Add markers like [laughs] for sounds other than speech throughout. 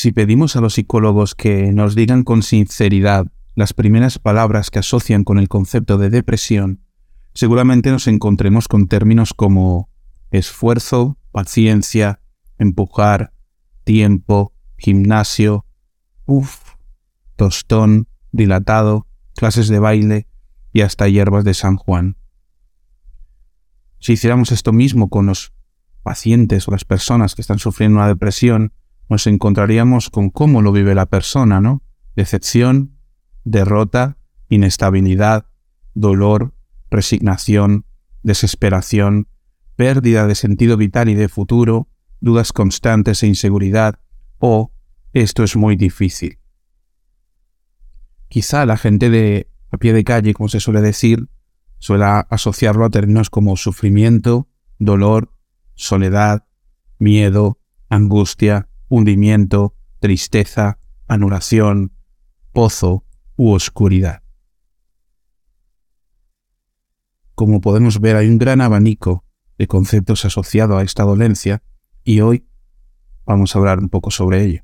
Si pedimos a los psicólogos que nos digan con sinceridad las primeras palabras que asocian con el concepto de depresión, seguramente nos encontremos con términos como esfuerzo, paciencia, empujar, tiempo, gimnasio, uff, tostón, dilatado, clases de baile y hasta hierbas de San Juan. Si hiciéramos esto mismo con los pacientes o las personas que están sufriendo una depresión, nos encontraríamos con cómo lo vive la persona, ¿no? Decepción, derrota, inestabilidad, dolor, resignación, desesperación, pérdida de sentido vital y de futuro, dudas constantes e inseguridad, o esto es muy difícil. Quizá la gente de a pie de calle, como se suele decir, suele asociarlo a términos como sufrimiento, dolor, soledad, miedo, angustia, hundimiento, tristeza, anulación, pozo u oscuridad. Como podemos ver, hay un gran abanico de conceptos asociados a esta dolencia y hoy vamos a hablar un poco sobre ello.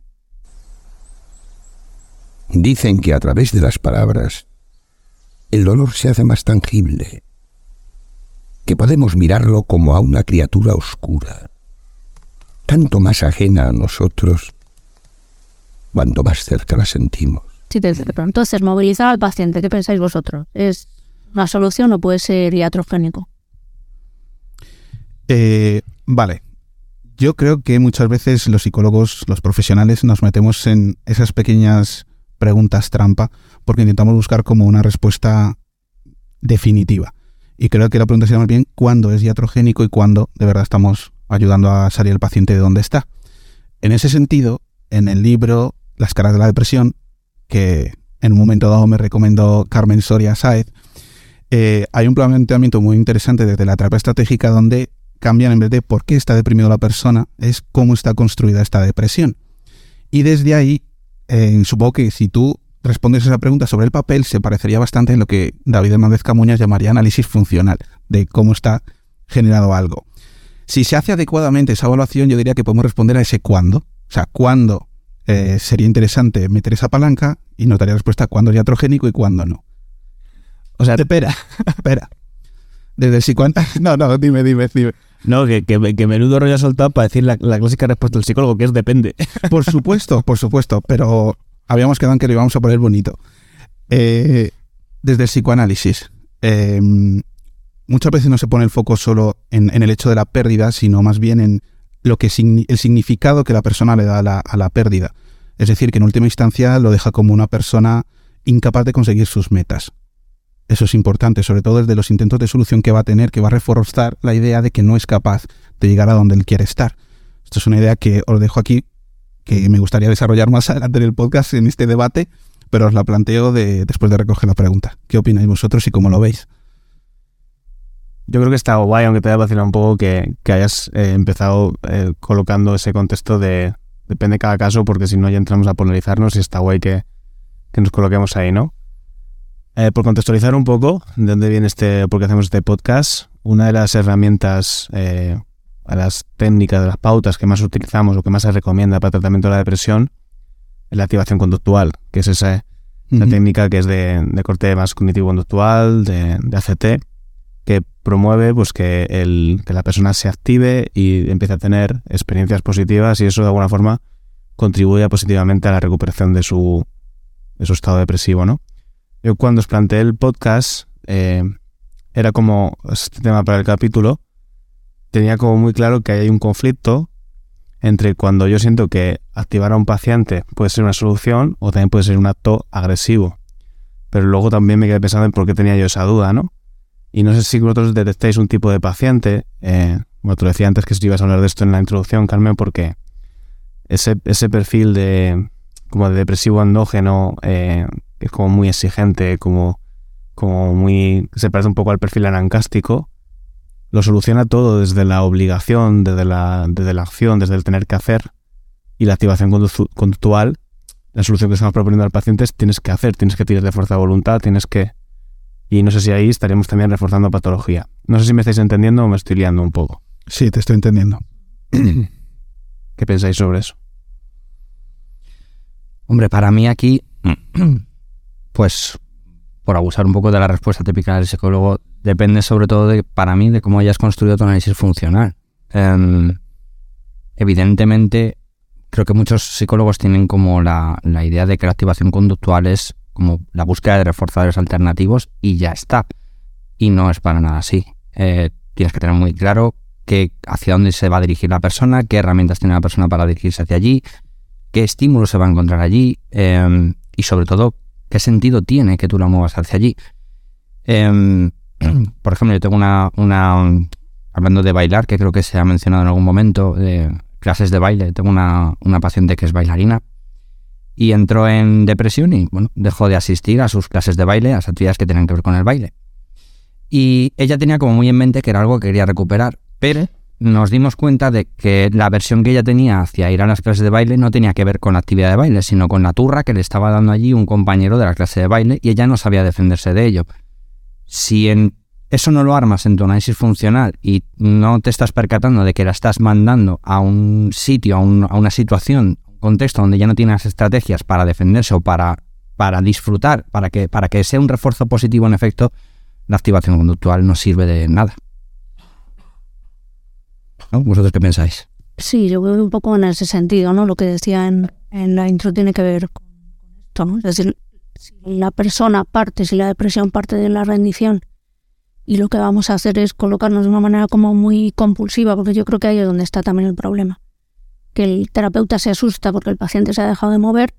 Dicen que a través de las palabras el dolor se hace más tangible, que podemos mirarlo como a una criatura oscura, tanto más ajena a nosotros cuanto más cerca la sentimos. Sí, de pronto hacer movilizar al paciente, ¿qué pensáis vosotros? ¿Es una solución o puede ser iatrogénico? Eh, vale. Yo creo que muchas veces los psicólogos, los profesionales, nos metemos en esas pequeñas preguntas trampa porque intentamos buscar como una respuesta definitiva. Y creo que la pregunta sería más bien cuándo es iatrogénico y cuándo de verdad estamos ayudando a salir el paciente de donde está. En ese sentido, en el libro Las caras de la depresión, que en un momento dado me recomendó Carmen Soria Saez, eh, hay un planteamiento muy interesante desde la terapia estratégica donde cambian en vez de por qué está deprimido la persona, es cómo está construida esta depresión. Y desde ahí, eh, supongo que si tú respondes esa pregunta sobre el papel, se parecería bastante en lo que David Hernández Camuñas llamaría análisis funcional, de cómo está generado algo. Si se hace adecuadamente esa evaluación, yo diría que podemos responder a ese cuándo. O sea, cuándo eh, sería interesante meter esa palanca y notaría respuesta cuándo es iatrogénico y cuándo no. O sea, espera, espera. Desde el psicoanálisis. [laughs] No, no, dime, dime, dime. No, que, que, menudo rollo ha soltado para decir la, clásica respuesta del psicólogo, que es depende. [laughs] Por supuesto, por supuesto, pero habíamos quedado en que lo íbamos a poner bonito. Eh, desde el psicoanálisis, eh, muchas veces no se pone el foco solo en, el hecho de la pérdida, sino más bien en lo que el significado que la persona le da a la, pérdida. Es decir, que en última instancia lo deja como una persona incapaz de conseguir sus metas. Eso es importante, sobre todo desde los intentos de solución que va a tener, que va a reforzar la idea de que no es capaz de llegar a donde él quiere estar. Esto es una idea que os dejo aquí, que me gustaría desarrollar más [laughs] adelante en el podcast, en este debate, pero os la planteo después de recoger la pregunta. ¿Qué opináis vosotros y cómo lo veis? Yo creo que está guay, aunque te haya parecido un poco que, hayas eh, empezado eh, colocando ese contexto de depende de cada caso, porque si no ya entramos a polarizarnos y está guay que, nos coloquemos ahí, ¿no? Eh, por contextualizar un poco de dónde viene este, por qué hacemos este podcast, una de las herramientas, las técnicas, de las pautas que más utilizamos o que más se recomienda para el tratamiento de la depresión es la activación conductual, que es esa, técnica que es de, corte más cognitivo-conductual, de, de ACT, que promueve pues que, el, que la persona se active y empiece a tener experiencias positivas y eso de alguna forma contribuye positivamente a la recuperación de su, de su estado depresivo, ¿no? Yo cuando os planteé el podcast, eh, era como este tema para el capítulo, tenía como muy claro que hay un conflicto entre cuando yo siento que activar a un paciente puede ser una solución o también puede ser un acto agresivo. Pero luego también me quedé pensando en por qué tenía yo esa duda, ¿no? Y no sé si vosotros detectáis un tipo de paciente, eh, bueno, te decía antes que si ibas a hablar de esto en la introducción, Carmen, porque ese, ese perfil de como de depresivo endógeno eh, es como muy exigente, como, como muy... se parece un poco al perfil anancástico, lo soluciona todo desde la obligación, desde la, desde la acción, desde el tener que hacer y la activación conductual. La solución que estamos proponiendo al paciente es tienes que hacer, tienes que tirar de fuerza de voluntad, tienes que y no sé si ahí estaríamos también reforzando patología. No sé si me estáis entendiendo o me estoy liando un poco. Sí, te estoy entendiendo. ¿Qué pensáis sobre eso? Hombre, para mí aquí, pues, por abusar un poco de la respuesta típica del psicólogo, depende sobre todo de, para mí, de cómo hayas construido tu análisis funcional. Em, evidentemente, creo que muchos psicólogos tienen como la, la idea de que la activación conductual es como la búsqueda de reforzadores alternativos y ya está. Y no es para nada así. Eh, tienes que tener muy claro que hacia dónde se va a dirigir la persona, qué herramientas tiene la persona para dirigirse hacia allí, qué estímulo se va a encontrar allí em, y sobre todo qué sentido tiene que tú la muevas hacia allí. Em, [clears throat] por ejemplo, yo tengo una, una, hablando de bailar, que creo que se ha mencionado en algún momento, clases de baile, tengo una, una paciente que es bailarina y entró en depresión y bueno, dejó de asistir a sus clases de baile, a las actividades que tenían que ver con el baile. Y ella tenía como muy en mente que era algo que quería recuperar, pero nos dimos cuenta de que la versión que ella tenía hacia ir a las clases de baile no tenía que ver con la actividad de baile, sino con la turra que le estaba dando allí un compañero de la clase de baile y ella no sabía defenderse de ello. Si en eso no lo armas en tu análisis funcional y no te estás percatando de que la estás mandando a un sitio, a, a una situación contexto donde ya no tienes estrategias para defenderse o para, para disfrutar, para que, para que sea un refuerzo positivo en efecto, la activación conductual no sirve de nada. ¿Vosotros qué pensáis? Sí, yo veo un poco en ese sentido, ¿no? Lo que decía en, en la intro tiene que ver con esto, ¿no? Es decir, si la persona parte, si la depresión parte de la rendición y lo que vamos a hacer es colocarnos de una manera como muy compulsiva, porque yo creo que ahí es donde está también el problema que el terapeuta se asusta porque el paciente se ha dejado de mover,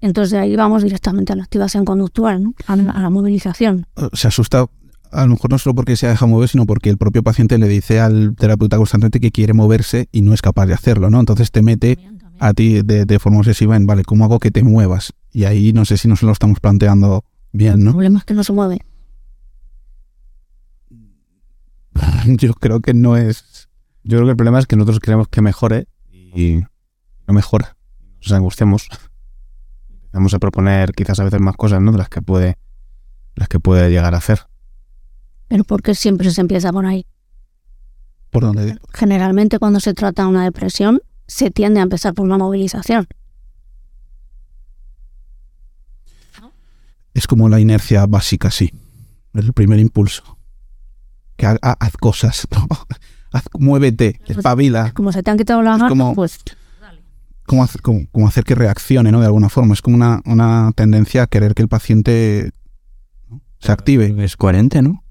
entonces de ahí vamos directamente a la activación conductual, ¿no? a, la movilización. Se asusta a lo mejor no solo porque se ha dejado mover, sino porque el propio paciente le dice al terapeuta constantemente que quiere moverse y no es capaz de hacerlo, ¿no? Entonces te mete a ti de, forma obsesiva en, vale, ¿cómo hago que te muevas? Y ahí no sé si nos lo estamos planteando bien, ¿no? El problema es que no se mueve. [laughs] Yo creo que no es... Yo creo que el problema es que nosotros queremos que mejore y no mejora. Nos angustiamos. Empezamos a proponer quizás a veces más cosas, ¿no? De las que puede, las que puede llegar a hacer. Pero porque siempre se empieza por ahí. ¿Por dónde? Generalmente cuando se trata de una depresión, se tiende a empezar por una movilización. Es como la inercia básica, sí. Es el primer impulso. Que haz cosas. Muévete, pues, espabila. Como se te han quitado las ganas, pues... Como, como, hacer que reaccione, ¿no? De alguna forma. Es como una, una tendencia a querer que el paciente se active. Es coherente, ¿no?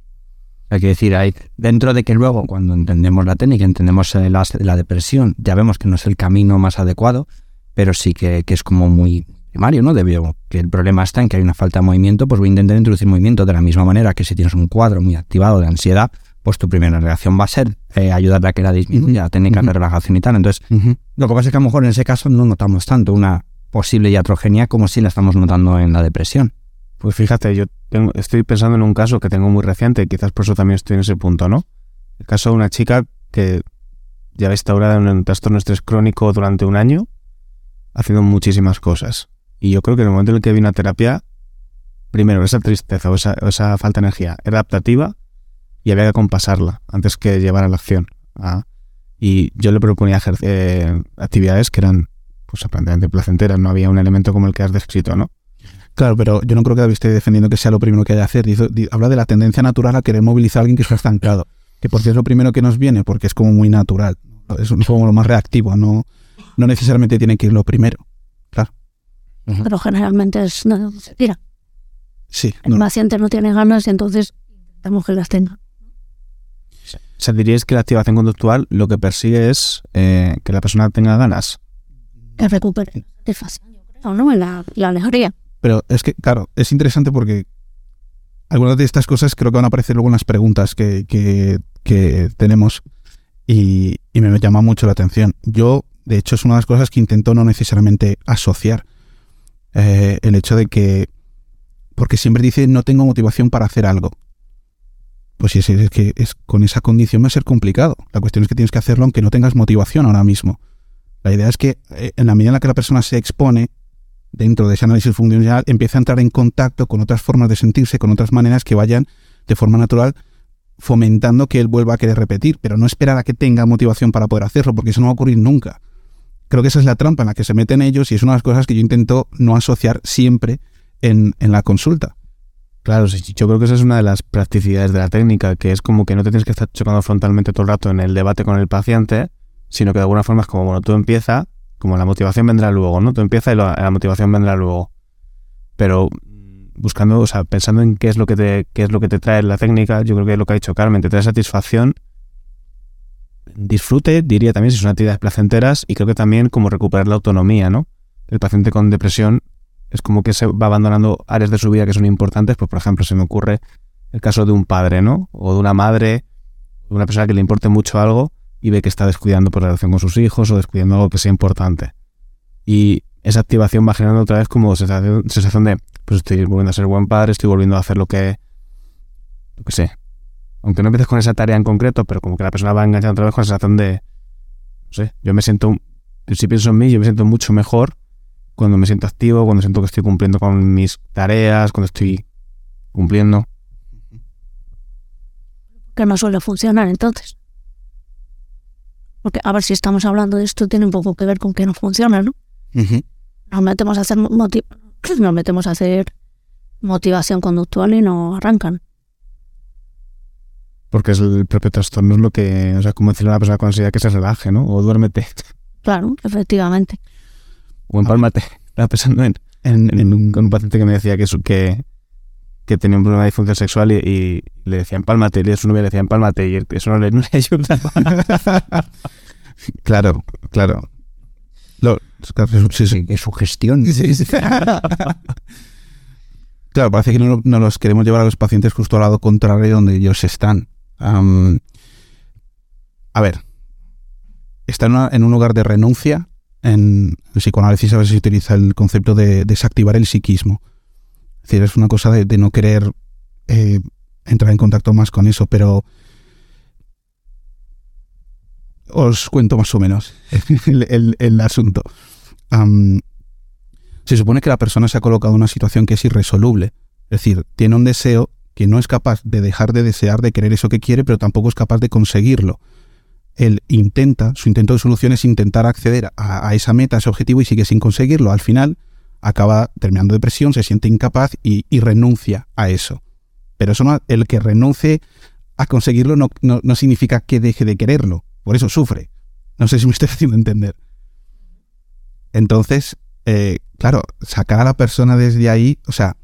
Hay que decir, hay, dentro de que luego, cuando entendemos la técnica, entendemos la, la depresión, ya vemos que no es el camino más adecuado, pero sí que, que es como muy primario, ¿no? Debido que el problema está en que hay una falta de movimiento, pues voy a intentar introducir movimiento de la misma manera que si tienes un cuadro muy activado de ansiedad, pues tu primera reacción va a ser eh, ayudarle a que la disminuya, técnicas de relajación y tal. Entonces, lo que pasa es que a lo mejor en ese caso no notamos tanto una posible iatrogenia como si la estamos notando en la depresión. Pues fíjate, yo estoy pensando en un caso que tengo muy reciente, quizás por eso también estoy en ese punto, ¿no? El caso de una chica que lleva instaurada en un trastorno estrés crónico durante un año, haciendo muchísimas cosas. Y yo creo que en el momento en el que vino a terapia, primero, esa tristeza o esa, esa falta de energía era adaptativa y había que compasarla antes que llevar a la acción. ¿ah? Y yo le proponía eh, actividades que eran pues aparentemente placenteras, no había un elemento como el que has descrito, ¿no? Claro, pero yo no creo que esté defendiendo que sea lo primero que haya que hacer. habla de la tendencia natural a querer movilizar a alguien que está estancado. Que por es lo primero que nos viene, porque es como muy natural. Es como lo más reactivo, no, no necesariamente tiene que ir lo primero. Claro. Pero generalmente es no, se tira. Sí. El paciente no tiene ganas y entonces intentamos que las tenga. Sea, diríais que la activación conductual lo que persigue es eh, que la persona tenga ganas. Que recupere o no, en la, la. Pero es que, claro, es interesante porque algunas de estas cosas creo que van a aparecer luego en las preguntas que, que, tenemos y, y, me llama mucho la atención. Yo, de hecho, es una de las cosas que intento no necesariamente asociar. Eh, el hecho de que, porque siempre dice no tengo motivación para hacer algo pues si es, que es con esa condición va a ser complicado. La cuestión es que tienes que hacerlo aunque no tengas motivación ahora mismo. La idea es que eh, en la medida en la que la persona se expone dentro de ese análisis funcional, empieza a entrar en contacto con otras formas de sentirse, con otras maneras que vayan de forma natural fomentando que él vuelva a querer repetir, pero no esperar a que tenga motivación para poder hacerlo, porque eso no va a ocurrir nunca. creo que esa es la trampa en la que se meten ellos y es una de las cosas que yo intento no asociar siempre en la consulta. Claro, sí, yo creo que esa es una de las practicidades de la técnica, que es como que no te tienes que estar chocando frontalmente todo el rato en el debate con el paciente, sino que de alguna forma es como, bueno, tú empieza, como la motivación vendrá luego, ¿no? Tú empieza y la, motivación vendrá luego. Pero buscando, o sea, pensando en qué es lo que te, qué es lo que te trae la técnica, yo creo que es lo que ha dicho Carmen, te trae satisfacción, disfrute, diría también si son actividades placenteras, y creo que también como recuperar la autonomía, ¿no? El paciente con depresión es como que se va abandonando áreas de su vida que son importantes, pues por ejemplo se me ocurre el caso de un padre, ¿no? O de una madre, de una persona que le importe mucho algo y ve que está descuidando por la relación con sus hijos o descuidando algo que sea importante. Y esa activación va generando otra vez como sensación, sensación de, pues estoy volviendo a ser buen padre, estoy volviendo a hacer lo que, lo que sé. Aunque no empieces con esa tarea en concreto, pero como que la persona va enganchando otra vez con la sensación de, no sé, yo me siento, si pienso en mí, yo me siento mucho mejor cuando me siento activo, cuando siento que estoy cumpliendo con mis tareas, cuando estoy cumpliendo. Que no suele funcionar entonces. Porque a ver si estamos hablando de esto, tiene un poco que ver con que no funciona, ¿no? Nos metemos a hacer moti- [clears throat] nos metemos a hacer motivación conductual y no arrancan. Porque es el propio trastorno, es lo que, o sea, como decirle a una persona con ansiedad que se relaje, ¿no? O duérmete, Claro, efectivamente. O empálmate. [laughs] Estaba pensando en, En, en un, con un paciente que me decía que, su- que, que tenía un problema de disfunción sexual y, y le decía empálmate, y su novia le decía empálmate, y eso no le, [laughs] no le ayudaba. [laughs] claro, claro. Lo- sí, sí. Qué sugestión. Claro, parece que no, no los queremos llevar a los pacientes justo al lado contrario de donde ellos están. A ver, está en, una- en un lugar de renuncia. En el psicoanálisis a veces se utiliza el concepto de desactivar el psiquismo. Es decir, es una cosa de, no querer eh, entrar en contacto más con eso, pero os cuento más o menos [laughs] el, asunto. Se supone que la persona se ha colocado en una situación que es irresoluble. Es decir, tiene un deseo que no es capaz de dejar de desear, de querer eso que quiere, pero tampoco es capaz de conseguirlo. Él intenta, su intento de solución es intentar acceder a, esa meta, a ese objetivo y sigue sin conseguirlo. Al final acaba terminando depresión, se siente incapaz y, renuncia a eso. Pero eso no, el que renuncie a conseguirlo no significa que deje de quererlo. Por eso sufre. No sé si me estoy [laughs] haciendo entender. Entonces, eh, claro, sacar a la persona desde ahí, o sea,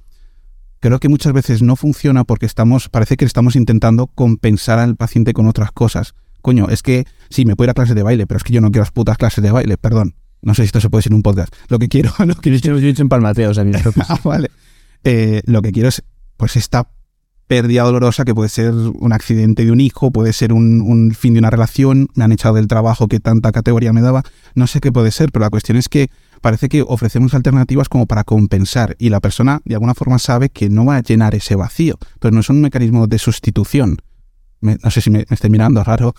creo que muchas veces no funciona porque estamos, parece que estamos intentando compensar al paciente con otras cosas. Coño, es que sí, me puedo ir a clases de baile, pero es que yo no quiero las putas clases de baile, perdón. No sé si esto se puede decir en un podcast. Lo que quiero, [laughs] lo que yo, he hecho empalmate, o sea, mira, [laughs] Ah, vale. Eh, lo que quiero es, pues, esta pérdida dolorosa que puede ser un accidente de un hijo, puede ser un, un fin de una relación, me han echado del trabajo que tanta categoría me daba, no sé qué puede ser, pero la cuestión es que parece que ofrecemos alternativas como para compensar y la persona de alguna forma sabe que no va a llenar ese vacío, pero no es un mecanismo de sustitución. Me- no sé si me, me estoy mirando raro,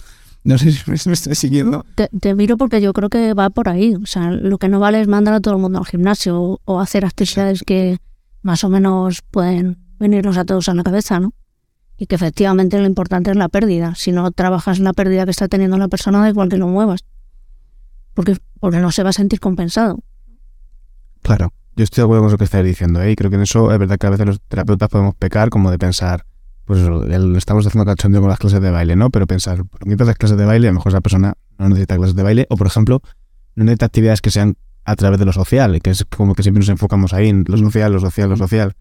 no sé si me, me estoy siguiendo. Te, te miro porque yo creo que va por ahí. O sea, lo que no vale es mandar a todo el mundo al gimnasio o, o hacer actividades que más o menos pueden venirnos a todos a la cabeza, ¿no? Y que efectivamente lo importante es la pérdida. Si no trabajas en la pérdida que está teniendo la persona, da igual que lo muevas. Porque, porque no se va a sentir compensado. Claro. Yo estoy de acuerdo con lo que estáis diciendo, ¿eh? y creo que en eso es verdad que a veces los terapeutas podemos pecar como de pensar, pues eso, el- estamos haciendo cachondeo con las clases de baile, ¿no? Pero pensar, por mientras las clases de baile, a lo mejor esa persona no necesita clases de baile, o por ejemplo, no necesita actividades que sean a través de lo social, que es como que siempre nos enfocamos ahí, en lo social, lo social, lo social.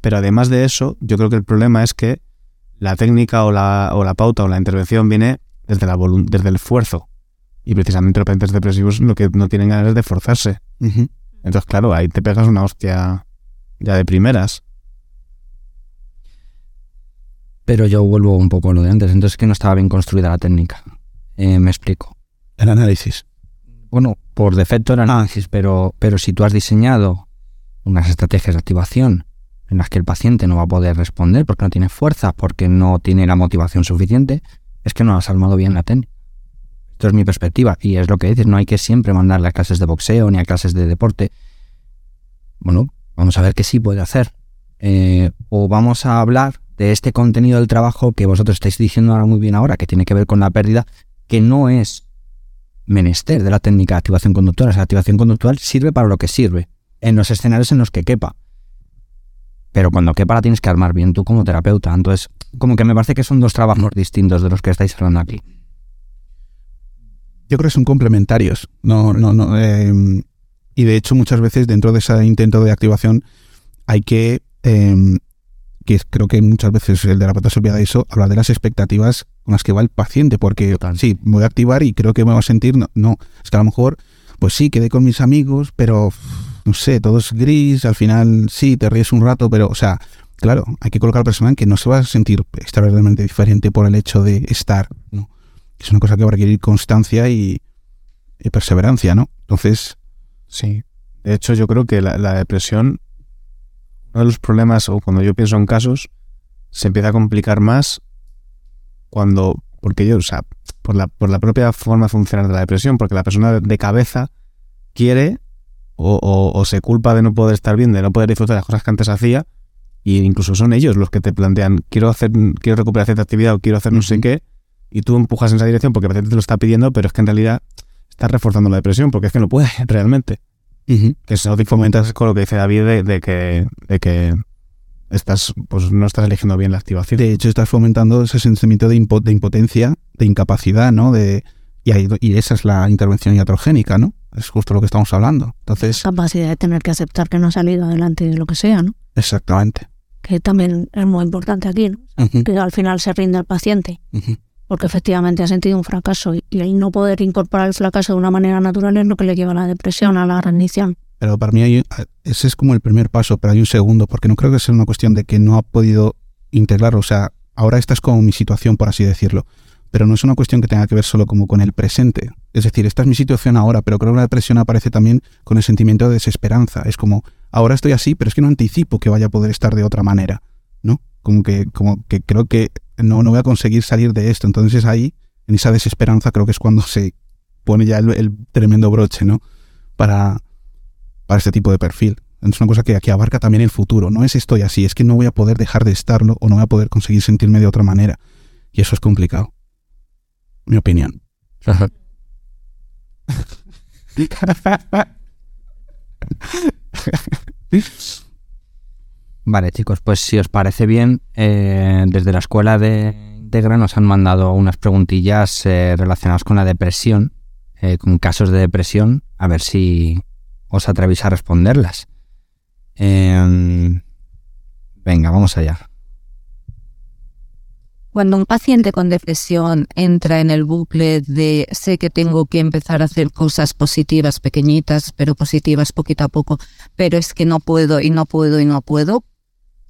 Pero además de eso, yo creo que el problema es que la técnica o la, o la pauta o la intervención viene desde, la desde el esfuerzo. Y precisamente los pacientes depresivos lo que no tienen ganas es de forzarse. Entonces, claro, ahí te pegas una hostia ya de primeras. Pero yo vuelvo un poco a lo de antes. Entonces, que no estaba bien construida la técnica. Eh, me explico. El análisis. Bueno, por defecto era análisis, pero, pero si tú has diseñado unas estrategias de activación en las que el paciente no va a poder responder porque no tiene fuerza, porque no tiene la motivación suficiente, es que no has armado bien la técnica. Esto es mi perspectiva y es lo que dices, no hay que siempre mandarle a clases de boxeo ni a clases de deporte. Bueno, vamos a ver qué sí puede hacer. Eh, o vamos a hablar de este contenido del trabajo que vosotros estáis diciendo ahora muy bien ahora, que tiene que ver con la pérdida, que no es menester de la técnica de activación conductual. Esa activación conductual sirve para lo que sirve, en los escenarios en los que quepa. Pero cuando quepa la tienes que armar bien tú como terapeuta. Entonces, como que me parece que son dos trabajos distintos de los que estáis hablando aquí. Yo creo que son complementarios. No, no, no. eh, y de hecho, muchas veces dentro de ese intento de activación hay que, eh, que creo que muchas veces el terapeuta se olvida de eso, hablar de las expectativas con las que va el paciente, porque Total. sí, me voy a activar y creo que me va a sentir, no, no, es que a lo mejor, pues sí, quedé con mis amigos, pero no sé, todo es gris, al final sí, te ríes un rato, pero, o sea, claro, hay que colocar a la persona en que no se va a sentir extraordinariamente diferente por el hecho de estar, ¿no? Es una cosa que va a requerir constancia y, y perseverancia, ¿no? Entonces, Sí. De hecho, yo creo que la, la depresión, uno de los problemas, o cuando yo pienso en casos, se empieza a complicar más cuando, porque yo, o sea, por la, por la propia forma de funcionar de la depresión, porque la persona de- cabeza quiere o, o- o se culpa de no poder estar bien, de no poder disfrutar de las cosas que antes hacía, y incluso son ellos los que te plantean, quiero hacer, quiero recuperar cierta actividad o quiero hacer no sé qué, y tú empujas en esa dirección porque el paciente te lo está pidiendo, pero es que en realidad estás reforzando la depresión porque es que no puede [laughs] realmente. Que eso fomentas con lo que dice David de, de que, de que estás, pues no estás eligiendo bien la activación. de hecho estás fomentando ese sentimiento de, impo- de impotencia, de incapacidad, ¿no? De, y, esa es la intervención iatrogénica, ¿no? Es justo lo que estamos hablando. Entonces, capacidad de tener que aceptar que no ha salido adelante de lo que sea, ¿no? exactamente. Que también es muy importante aquí, ¿no? Que al final se rinde el paciente, ujú. Porque efectivamente ha sentido un fracaso y, el no poder incorporar el fracaso de una manera natural es lo que le lleva a la depresión, a la rendición. Pero para mí hay- ese es como el primer paso, pero hay un segundo, porque no creo que sea una cuestión de que no ha podido integrarlo. O sea, ahora esta es como mi situación, por así decirlo. Pero no es una cuestión que tenga que ver solo como con el presente. Es decir, esta es mi situación ahora, pero creo que la depresión aparece también con el sentimiento de desesperanza. Es como, ahora estoy así, pero es que no anticipo que vaya a poder estar de otra manera, ¿no? Como que, como que creo que no, no voy a conseguir salir de esto. Entonces ahí, en esa desesperanza, creo que es cuando se pone ya el, el tremendo broche, ¿no? Para, para este tipo de perfil. Es una cosa que, que abarca también el futuro. No es estoy así, es que no voy a poder dejar de estarlo o no voy a poder conseguir sentirme de otra manera. Y eso es complicado. Mi opinión. [laughs] Vale, chicos, pues si os parece bien, eh, desde la escuela de Integra nos han mandado unas preguntillas eh, relacionadas con la depresión, eh, con casos de depresión, a ver si os atrevéis a responderlas. Em, venga, vamos allá. Cuando un paciente con depresión entra en el bucle de sé que tengo que empezar a hacer cosas positivas, pequeñitas, pero positivas poquito a poco, pero es que no puedo y no puedo y no puedo,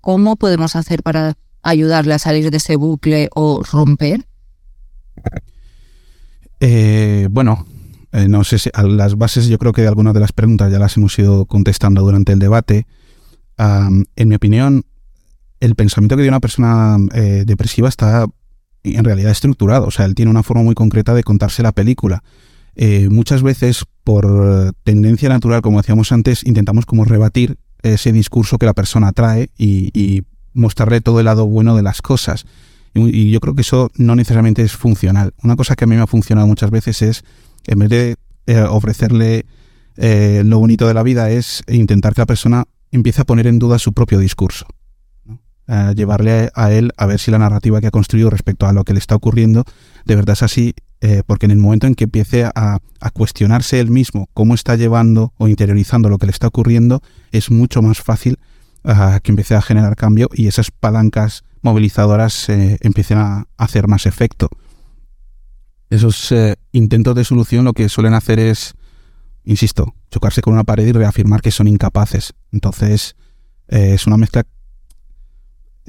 ¿cómo podemos hacer para ayudarle a salir de ese bucle o romper? Eh, bueno, eh, no sé si a las bases yo creo que de algunas de las preguntas ya las hemos ido contestando durante el debate. En mi opinión, el pensamiento que tiene una persona eh, depresiva está en realidad estructurado. O sea, él tiene una forma muy concreta de contarse la película. Eh, muchas veces, por tendencia natural, como decíamos antes, intentamos como rebatir ese discurso que la persona trae y, mostrarle todo el lado bueno de las cosas. Y, yo creo que eso no necesariamente es funcional. Una cosa que a mí me ha funcionado muchas veces es, en vez de eh, ofrecerle eh, lo bonito de la vida, es intentar que la persona empiece a poner en duda su propio discurso. A llevarle a él a ver si la narrativa que ha construido respecto a lo que le está ocurriendo de verdad es así, eh, porque en el momento en que empiece a, cuestionarse él mismo cómo está llevando o interiorizando lo que le está ocurriendo, es mucho más fácil ah, que empiece a generar cambio y esas palancas movilizadoras eh, empiecen a hacer más efecto. Esos eh, intentos de solución lo que suelen hacer es, insisto, chocarse con una pared y reafirmar que son incapaces. Entonces, es una mezcla...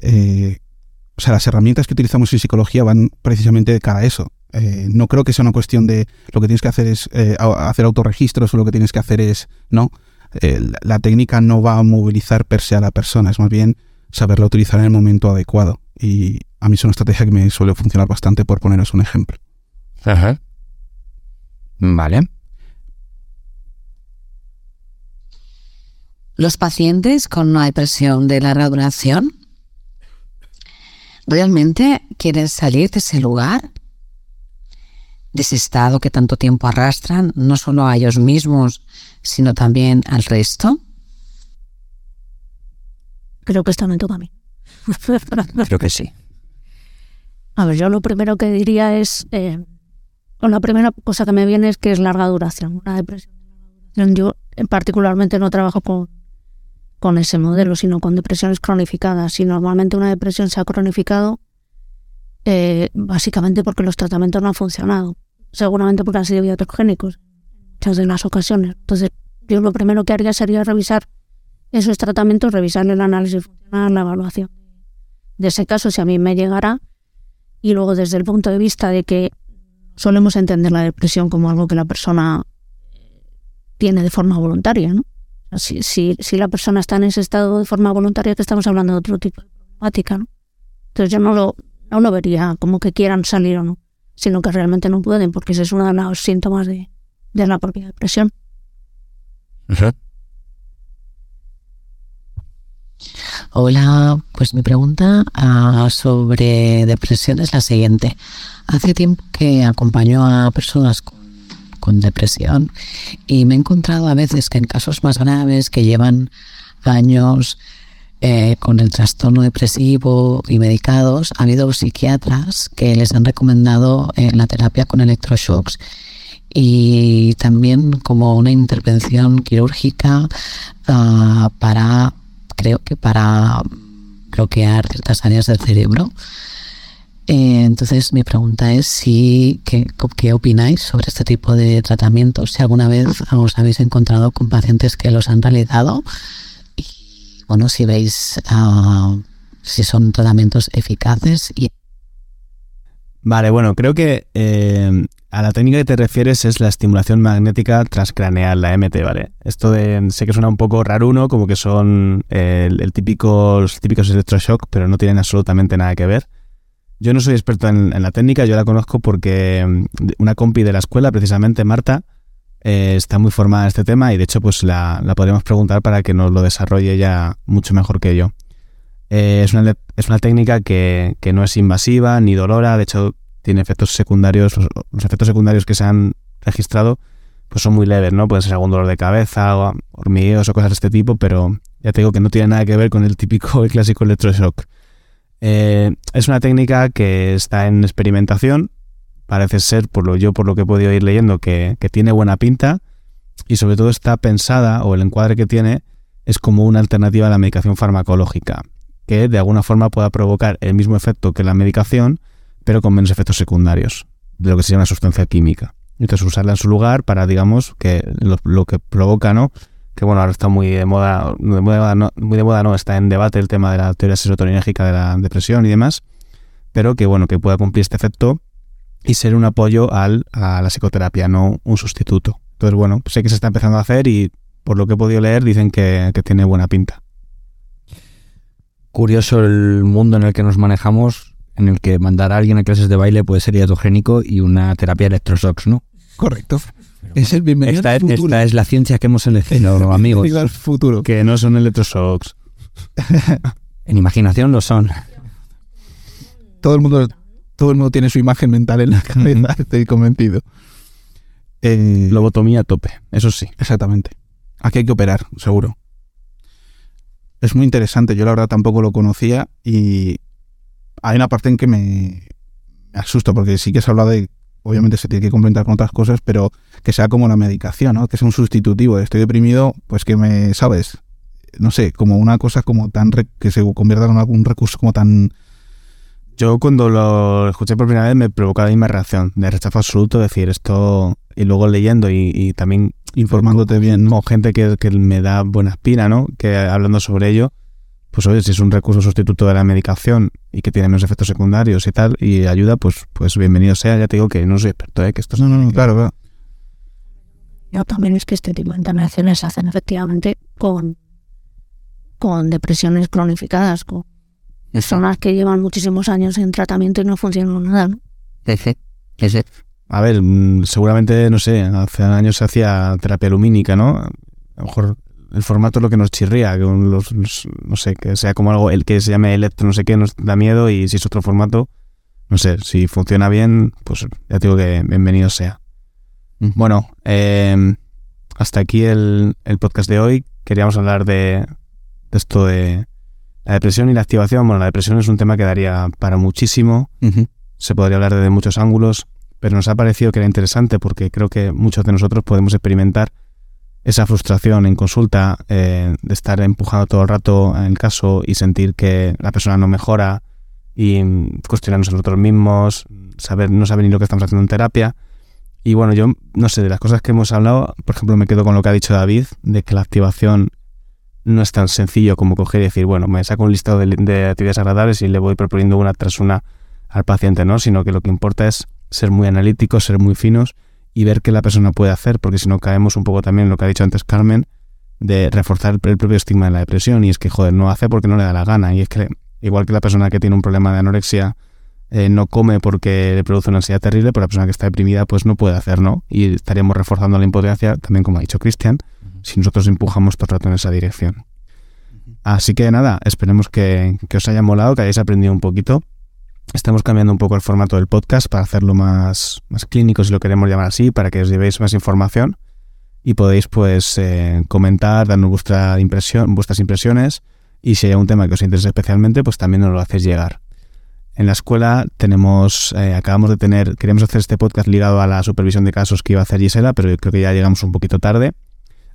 o sea, las herramientas que utilizamos en psicología van precisamente de cara a eso. Eh, no creo que sea una cuestión de lo que tienes que hacer es eh, hacer autorregistros o lo que tienes que hacer es... No, Eh, la, la técnica no va a movilizar per se a la persona, es más bien saberla utilizar en el momento adecuado. Y a mí es una estrategia que me suele funcionar bastante por poneros un ejemplo. Vale. Los pacientes con una depresión de larga duración realmente quieren salir de ese lugar. De ese estado que tanto tiempo arrastran, no solo a ellos mismos, sino también al resto? Creo que esto me toca a mí. Creo que sí. A ver, yo lo primero que diría es, eh, la primera cosa que me viene es que es larga duración, una depresión. Yo particularmente no trabajo con, con ese modelo, sino con depresiones cronificadas. Si normalmente una depresión se ha cronificado, eh, básicamente porque los tratamientos no han funcionado, seguramente porque han sido iatrogénicos en muchas de las ocasiones. Entonces, yo lo primero que haría sería revisar esos tratamientos, revisar el análisis funcional, la evaluación de ese caso, si a mí me llegara, y luego desde el punto de vista de que solemos entender la depresión como algo que la persona tiene de forma voluntaria, ¿no? Si, si, si la persona está en ese estado de forma voluntaria, que estamos hablando de otro tipo de problemática, ¿no? Entonces yo no lo, no lo vería como que quieran salir o no, sino que realmente no pueden, porque ese es uno de los síntomas de, de la propia depresión. Hola, pues mi pregunta ah, sobre depresión es la siguiente. Hace tiempo que acompaño a personas con, con, depresión y me he encontrado a veces que en casos más graves que llevan años eh, con el trastorno depresivo y medicados, ha habido psiquiatras que les han recomendado eh, la terapia con electroshocks y también como una intervención quirúrgica uh, para creo que para bloquear ciertas áreas del cerebro. Eh, entonces mi pregunta es si ¿qué, qué opináis sobre este tipo de tratamientos, si alguna vez os habéis encontrado con pacientes que los han realizado bueno, si veis uh, si son tratamientos eficaces. Y... Vale, bueno, creo que eh, a la técnica que te refieres es la estimulación magnética transcraneal, la MT, ¿vale? Esto de, sé que suena un poco raruno, como que son eh, el, típico, los típicos electroshock, pero no tienen absolutamente nada que ver. Yo no soy experto en, la técnica, yo la conozco porque mm, una compi de la escuela, precisamente Marta, eh, está muy formada en este tema y de hecho pues la, la podríamos preguntar para que nos lo desarrolle ya mucho mejor que yo. Eh, es, una, es una técnica que, que no es invasiva ni dolora, de hecho tiene efectos secundarios, los, efectos secundarios que se han registrado pues son muy leves, ¿no? Pueden ser algún dolor de cabeza o hormigueos o cosas de este tipo, pero ya te digo que no tiene nada que ver con el típico, [laughs] el clásico electroshock. Eh, es una técnica que está en experimentación, parece ser, por lo yo por lo que he podido ir leyendo, que, que tiene buena pinta y sobre todo está pensada, o el encuadre que tiene, es como una alternativa a la medicación farmacológica, que de alguna forma pueda provocar el mismo efecto que la medicación, pero con menos efectos secundarios de lo que se llama sustancia química. Entonces usarla en su lugar para, digamos, que lo, que provoca, ¿no? Que bueno, ahora está muy de moda, de moda no, muy de moda no, está en debate el tema de la teoría serotoninérgica de la depresión y demás, pero que bueno, que pueda cumplir este efecto y ser un apoyo al, a la psicoterapia, no un sustituto. Entonces, bueno, sé que se está empezando a hacer y por lo que he podido leer dicen que, que tiene buena pinta. Curioso el mundo en el que nos manejamos, en el que mandar a alguien a clases de baile puede ser iatogénico y una terapia electroshocks, ¿no? Correcto. Es el bienvenido esta, es, esta es la ciencia que hemos elegido, [laughs] amigos. al futuro. Que no son electroshocks. [laughs] en imaginación lo son. Todo el mundo, todo el mundo tiene su imagen mental en la cabeza, [laughs] estoy convencido. Eh, Lobotomía a tope, eso sí. Exactamente. Aquí hay que operar, seguro. Es muy interesante, yo la verdad tampoco lo conocía y hay una parte en que me, asusto, porque sí que se habla de, obviamente se tiene que complementar con otras cosas, pero que sea como la medicación, ¿no? Que sea un sustitutivo. Estoy deprimido, pues que me, ¿sabes? No sé, como una cosa como tan, que se convierta en algún recurso como tan... Yo cuando lo escuché por primera vez me provocaba la misma reacción, de rechazo absoluto, decir esto, y luego leyendo y, también informándote bien, ¿no? gente que, que, me da buena espina, ¿no? Que hablando sobre ello, pues oye, si es un recurso sustituto de la medicación y que tiene menos efectos secundarios y tal, y ayuda, pues, pues bienvenido sea. Ya te digo que no soy experto, ¿eh? que esto No, no, no, claro, claro. Yo también es que este tipo de intervenciones se hacen efectivamente con, con depresiones cronificadas, con personas que llevan muchísimos años en tratamiento y no funcionan nada, ¿no? Ese, ese. A ver, mm, seguramente, no sé, hace años se hacía terapia lumínica, ¿no? A lo mejor el formato es lo que nos chirría, que no sé, que sea como algo, el que se llame electro, no sé qué, nos da miedo y si es otro formato, no sé, si funciona bien, pues ya te digo que bienvenido sea. Bueno, eh, hasta aquí el, el, podcast de hoy. Queríamos hablar de, de, esto de la depresión y la activación. Bueno, la depresión es un tema que daría para muchísimo. Uh -huh. Se podría hablar de muchos ángulos, pero nos ha parecido que era interesante porque creo que muchos de nosotros podemos experimentar esa frustración en consulta eh, de estar empujando todo el rato en el caso y sentir que la persona no mejora y cuestionarnos a nosotros mismos, saber, no saber ni lo que estamos haciendo en terapia. Y bueno, yo no sé, de las cosas que hemos hablado, por ejemplo, me quedo con lo que ha dicho David, de que la activación no es tan sencillo como coger y decir, bueno, me saco un listado de, de actividades agradables y le voy proponiendo una tras una al paciente, ¿no? Sino que lo que importa es ser muy analíticos, ser muy finos y ver qué la persona puede hacer, porque si no caemos un poco también en lo que ha dicho antes Carmen, de reforzar el, el propio estigma de la depresión, y es que, joder, no hace porque no le da la gana, y es que, igual que la persona que tiene un problema de anorexia eh, no come porque le produce una ansiedad terrible, pero la persona que está deprimida pues no puede hacer, ¿no? Y estaríamos reforzando la impotencia, también como ha dicho Cristian, si nosotros empujamos todo el rato en esa dirección. Así que nada, esperemos que, que os haya molado, que hayáis aprendido un poquito. Estamos cambiando un poco el formato del podcast para hacerlo más, más clínico, si lo queremos llamar así, para que os llevéis más información y podéis pues eh, comentar, darnos vuestra impresión, vuestras impresiones y si hay un tema que os interese especialmente, pues también nos lo hacéis llegar. En la escuela tenemos, eh, acabamos de tener, queríamos hacer este podcast ligado a la supervisión de casos que iba a hacer Gisela, pero creo que ya llegamos un poquito tarde.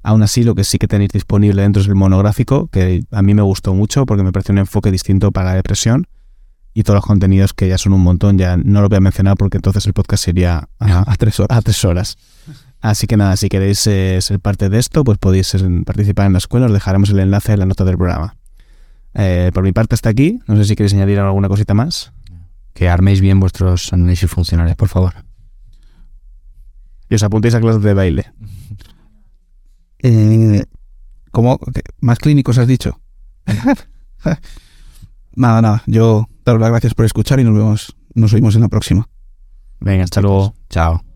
Aún así, lo que sí que tenéis disponible dentro es el monográfico, que a mí me gustó mucho porque me pareció un enfoque distinto para la depresión y todos los contenidos que ya son un montón, ya no lo voy a mencionar porque entonces el podcast sería a, a tres, horas. a tres horas. Así que nada, si queréis eh, ser parte de esto, pues podéis eh, participar en la escuela, os dejaremos el enlace en la nota del programa. Eh, por mi parte hasta aquí, no sé si queréis añadir alguna cosita más. Que arméis bien vuestros análisis funcionales, por favor. Y os apuntéis a clases de baile. [laughs] Eh, ¿Cómo? ¿Más clínicos has dicho? [laughs] nada, nada. Yo daros las gracias por escuchar y nos vemos, nos oímos en la próxima. Venga, hasta luego. Chao.